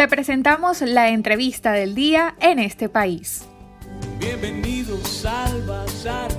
Te presentamos la entrevista del día en este país. Bienvenidos al Bazar.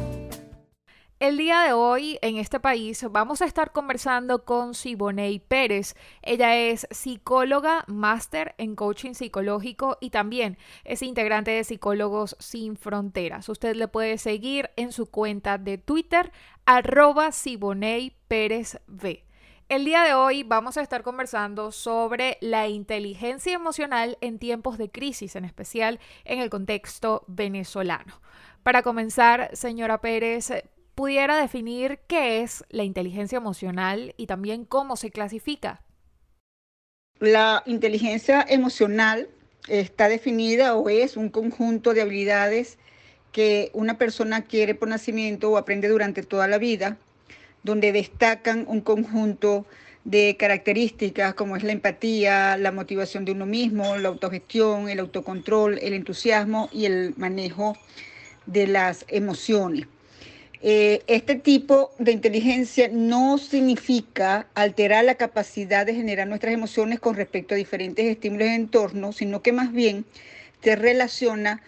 El día de hoy en este país vamos a estar conversando con Siboney Pérez. Ella es psicóloga, máster en coaching psicológico y también es integrante de Psicólogos Sin Fronteras. Usted le puede seguir en su cuenta de Twitter, arroba Siboney Pérez V. El día de hoy vamos a estar conversando sobre la inteligencia emocional en tiempos de crisis, en especial en el contexto venezolano. Para comenzar, señora Pérez, pudiera definir qué es la inteligencia emocional y también cómo se clasifica. La inteligencia emocional está definida o es un conjunto de habilidades que una persona adquiere por nacimiento o aprende durante toda la vida, donde destacan un conjunto de características como es la empatía, la motivación de uno mismo, la autogestión, el autocontrol, el entusiasmo y el manejo de las emociones. Eh, este tipo de inteligencia no significa alterar la capacidad de generar nuestras emociones con respecto a diferentes estímulos de entorno, sino que más bien se relaciona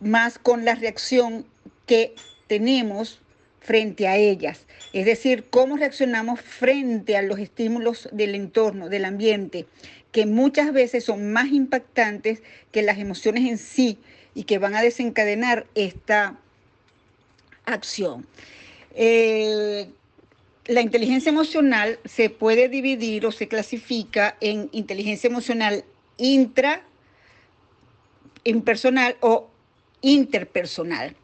más con la reacción que tenemos frente a ellas. Es decir, cómo reaccionamos frente a los estímulos del entorno, del ambiente, que muchas veces son más impactantes que las emociones en sí y que van a desencadenar esta acción. Eh, la inteligencia emocional se puede dividir o se clasifica en inteligencia emocional intra, impersonal o interpersonal.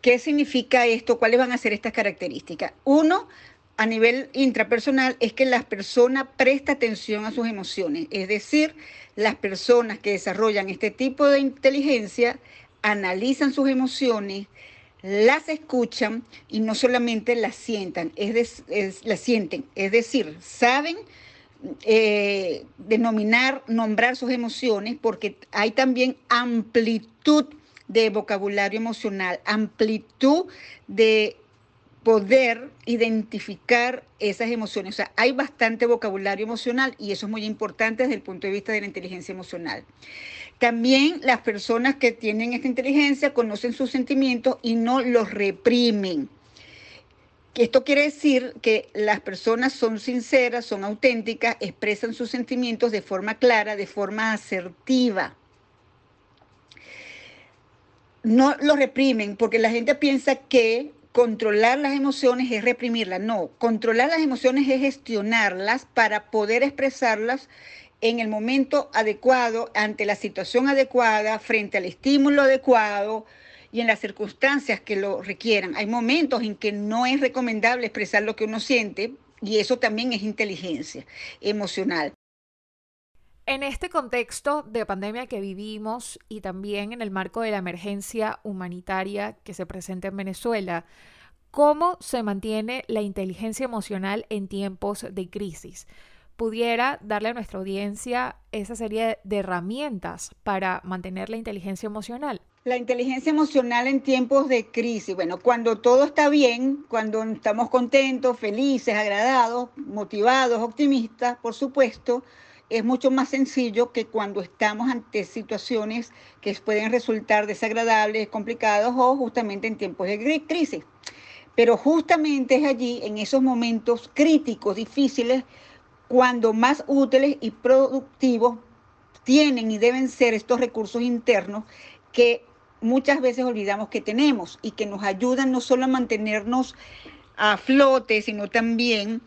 ¿Qué significa esto? ¿Cuáles van a ser estas características? Uno, a nivel intrapersonal, es que la persona presta atención a sus emociones. Es decir, las personas que desarrollan este tipo de inteligencia analizan sus emociones, las escuchan y no solamente las sientan, es, las sienten, es decir, saben eh, denominar, nombrar sus emociones porque hay también amplitud de vocabulario emocional, amplitud de poder identificar esas emociones. O sea, hay bastante vocabulario emocional y eso es muy importante desde el punto de vista de la inteligencia emocional. También las personas que tienen esta inteligencia conocen sus sentimientos y no los reprimen. Esto quiere decir que las personas son sinceras, son auténticas, expresan sus sentimientos de forma clara, de forma asertiva. No los reprimen porque la gente piensa que controlar las emociones es reprimirlas. No, controlar las emociones es gestionarlas para poder expresarlas en el momento adecuado, ante la situación adecuada, frente al estímulo adecuado y en las circunstancias que lo requieran. Hay momentos en que no es recomendable expresar lo que uno siente y eso también es inteligencia emocional. En este contexto de pandemia que vivimos y también en el marco de la emergencia humanitaria que se presenta en Venezuela, ¿cómo se mantiene la inteligencia emocional en tiempos de crisis? pudiera darle a nuestra audiencia esa serie de herramientas para mantener la inteligencia emocional? La inteligencia emocional en tiempos de crisis, bueno, cuando todo está bien, cuando estamos contentos, felices, agradados, motivados, optimistas, por supuesto, es mucho más sencillo que cuando estamos ante situaciones que pueden resultar desagradables, complicadas o justamente en tiempos de crisis. Pero justamente es allí, en esos momentos críticos, difíciles, cuando más útiles y productivos tienen y deben ser estos recursos internos que muchas veces olvidamos que tenemos y que nos ayudan no solo a mantenernos a flote, sino también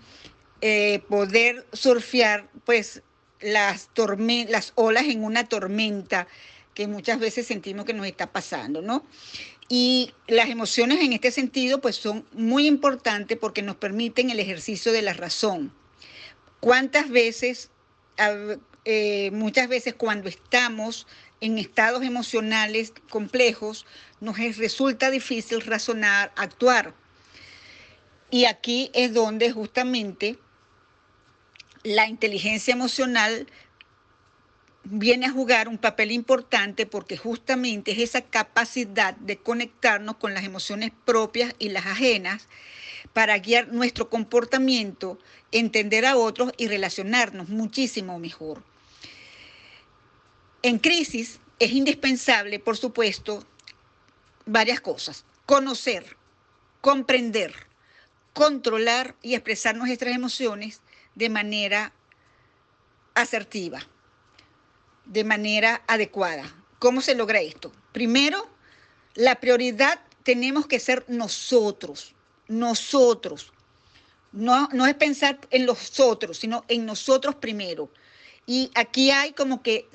eh, poder surfear pues las, las olas en una tormenta que muchas veces sentimos que nos está pasando, ¿no? Y las emociones en este sentido pues son muy importantes porque nos permiten el ejercicio de la razón ¿Cuántas veces, eh, muchas veces cuando estamos en estados emocionales complejos, nos resulta difícil razonar, actuar? Y aquí es donde justamente la inteligencia emocional viene a jugar un papel importante porque justamente es esa capacidad de conectarnos con las emociones propias y las ajenas para guiar nuestro comportamiento, entender a otros y relacionarnos muchísimo mejor. En crisis es indispensable, por supuesto, varias cosas. Conocer, comprender, controlar y expresar nuestras emociones de manera asertiva, de manera adecuada. ¿Cómo se logra esto? Primero, la prioridad tenemos que ser nosotros, nosotros. No, no es pensar en los otros, sino en nosotros primero. Y aquí hay como que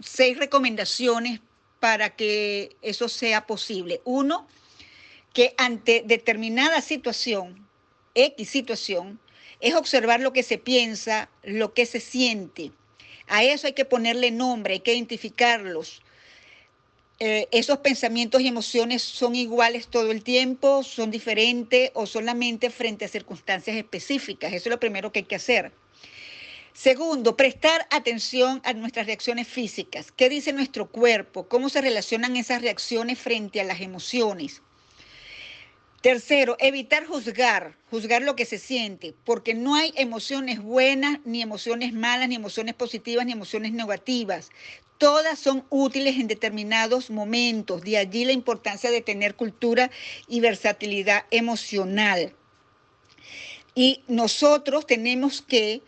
seis recomendaciones para que eso sea posible. Uno, que ante determinada situación, X situación, es observar lo que se piensa, lo que se siente. A eso hay que ponerle nombre, hay que identificarlos. Eh, esos pensamientos y emociones son iguales todo el tiempo, son diferentes o solamente frente a circunstancias específicas. Eso es lo primero que hay que hacer. Segundo, prestar atención a nuestras reacciones físicas. ¿Qué dice nuestro cuerpo? ¿Cómo se relacionan esas reacciones frente a las emociones? Tercero, evitar juzgar, juzgar lo que se siente, porque no hay emociones buenas, ni emociones malas, ni emociones positivas, ni emociones negativas. Todas son útiles en determinados momentos, de allí la importancia de tener cultura y versatilidad emocional. Y nosotros tenemos que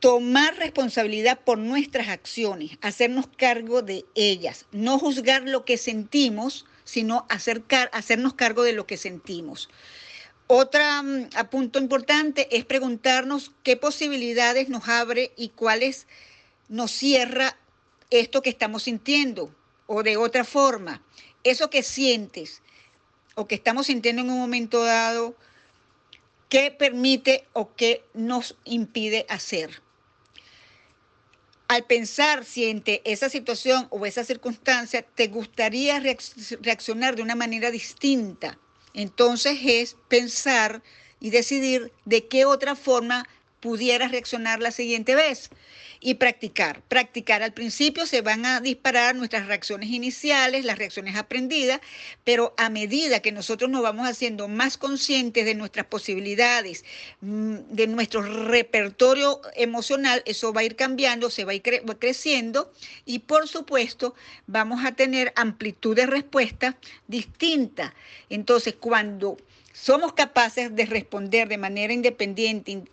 tomar responsabilidad por nuestras acciones, hacernos cargo de ellas, no juzgar lo que sentimos, sino hacernos cargo de lo que sentimos. Otro mm, punto importante es preguntarnos qué posibilidades nos abre y cuáles nos cierra esto que estamos sintiendo o de otra forma, eso que sientes o que estamos sintiendo en un momento dado, qué permite o qué nos impide hacer al pensar si ante esa situación o esa circunstancia te gustaría reaccionar de una manera distinta. Entonces es pensar y decidir de qué otra forma pudieras reaccionar la siguiente vez y practicar. Practicar al principio se van a disparar nuestras reacciones iniciales, las reacciones aprendidas, pero a medida que nosotros nos vamos haciendo más conscientes de nuestras posibilidades, mm, de nuestro repertorio emocional, eso va a ir cambiando, se va a ir creciendo y por supuesto vamos a tener amplitud de respuesta distinta. Entonces, cuando somos capaces de responder de manera independiente,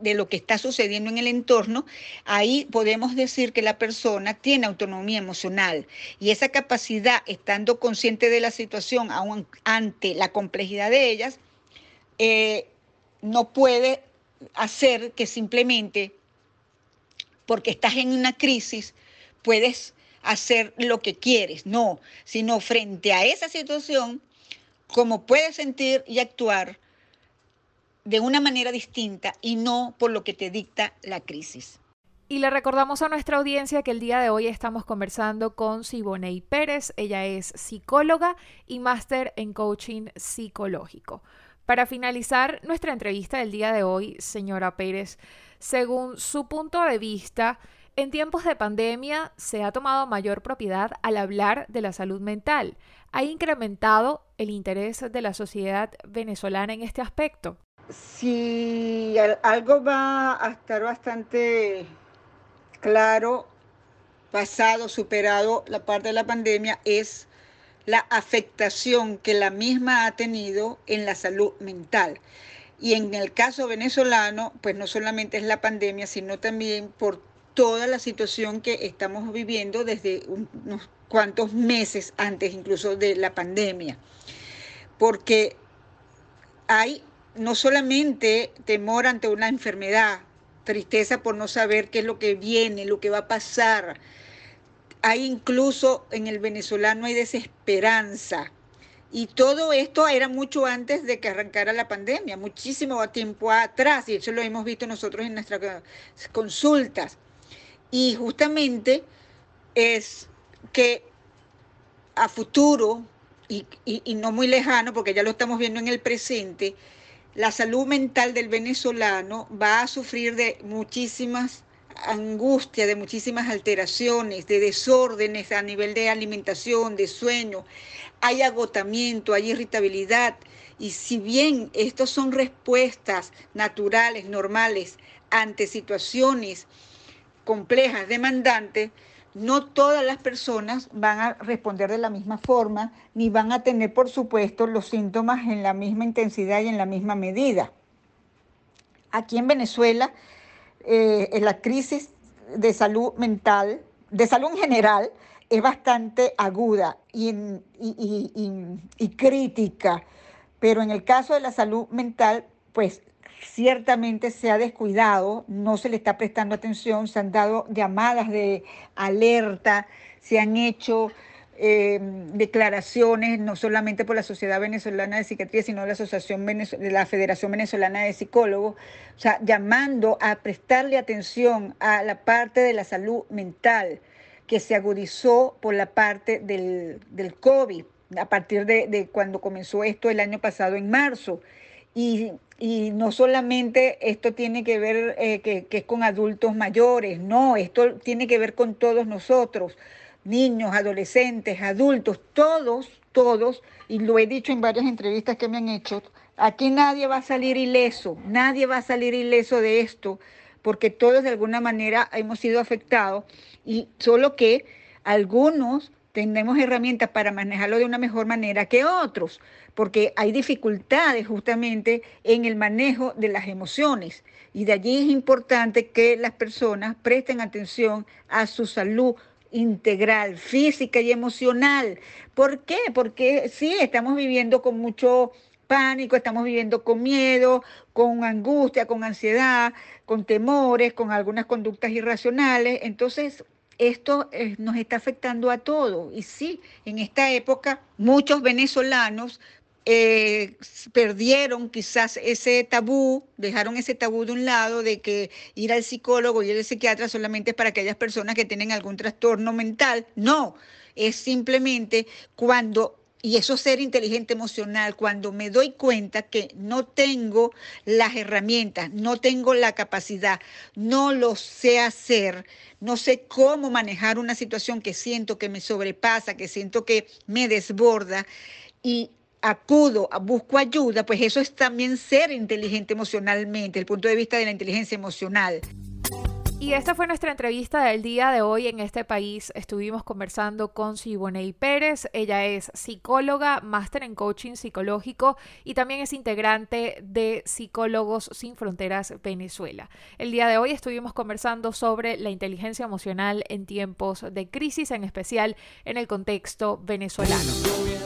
de lo que está sucediendo en el entorno, ahí podemos decir que la persona tiene autonomía emocional y esa capacidad, estando consciente de la situación aún ante la complejidad de ellas, eh, no puede hacer que simplemente porque estás en una crisis puedes hacer lo que quieres, no, sino frente a esa situación, como puedes sentir y actuar, de una manera distinta y no por lo que te dicta la crisis. Y le recordamos a nuestra audiencia que el día de hoy estamos conversando con Siboney Pérez. Ella es psicóloga y máster en coaching psicológico. Para finalizar nuestra entrevista del día de hoy, señora Pérez, según su punto de vista, en tiempos de pandemia se ha tomado mayor propiedad al hablar de la salud mental. ¿Ha incrementado el interés de la sociedad venezolana en este aspecto? Si algo va a estar bastante claro, pasado, superado la parte de la pandemia, es la afectación que la misma ha tenido en la salud mental. Y en el caso venezolano, pues no solamente es la pandemia, sino también por toda la situación que estamos viviendo desde unos cuantos meses antes incluso de la pandemia. Porque hay no solamente temor ante una enfermedad, tristeza por no saber qué es lo que viene, lo que va a pasar. Hay incluso en el venezolano hay desesperanza. Y todo esto era mucho antes de que arrancara la pandemia, muchísimo tiempo atrás, y eso lo hemos visto nosotros en nuestras consultas. Y justamente es que a futuro, y, y no muy lejano, porque ya lo estamos viendo en el presente, la salud mental del venezolano va a sufrir de muchísimas angustias, de muchísimas alteraciones, de desórdenes a nivel de alimentación, de sueño. Hay agotamiento, hay irritabilidad. Y si bien estos son respuestas naturales, normales, ante situaciones complejas, demandantes, no todas las personas van a responder de la misma forma, ni van a tener, por supuesto, los síntomas en la misma intensidad y en la misma medida. Aquí en Venezuela, eh, en la crisis de salud mental, de salud en general, es bastante aguda y, y, crítica, pero en el caso de la salud mental, pues ciertamente se ha descuidado, no se le está prestando atención, se han dado llamadas de alerta, se han hecho eh, declaraciones, no solamente por la Sociedad Venezolana de Psiquiatría, sino la Asociación de la Federación Venezolana de Psicólogos, o sea, llamando a prestarle atención a la parte de la salud mental que se agudizó por la parte del, del COVID, a partir de, de cuando comenzó esto el año pasado en marzo. Y y no solamente esto tiene que ver eh, que, es con adultos mayores, no, esto tiene que ver con todos nosotros, niños, adolescentes, adultos, todos, todos, y lo he dicho en varias entrevistas que me han hecho, aquí nadie va a salir ileso, nadie va a salir ileso de esto, porque todos de alguna manera hemos sido afectados, y solo que algunos tenemos herramientas para manejarlo de una mejor manera que otros, porque hay dificultades justamente en el manejo de las emociones. Y de allí es importante que las personas presten atención a su salud integral, física y emocional. ¿Por qué? Porque sí, estamos viviendo con mucho pánico, estamos viviendo con miedo, con angustia, con ansiedad, con temores, con algunas conductas irracionales. Entonces, esto eh, nos está afectando a todos. Y sí, en esta época muchos venezolanos eh, perdieron quizás ese tabú, dejaron ese tabú de un lado de que ir al psicólogo y ir al psiquiatra solamente es para aquellas personas que tienen algún trastorno mental. No, es simplemente cuando y eso ser inteligente emocional, cuando me doy cuenta que no tengo las herramientas, no tengo la capacidad, no lo sé hacer, no sé cómo manejar una situación que siento que me sobrepasa, que siento que me desborda y acudo, busco ayuda, pues eso es también ser inteligente emocionalmente, el punto de vista de la inteligencia emocional. Y esta fue nuestra entrevista del día de hoy en este país. Estuvimos conversando con Siboney Pérez. Ella es psicóloga, máster en coaching psicológico y también es integrante de Psicólogos Sin Fronteras Venezuela. El día de hoy estuvimos conversando sobre la inteligencia emocional en tiempos de crisis, en especial en el contexto venezolano.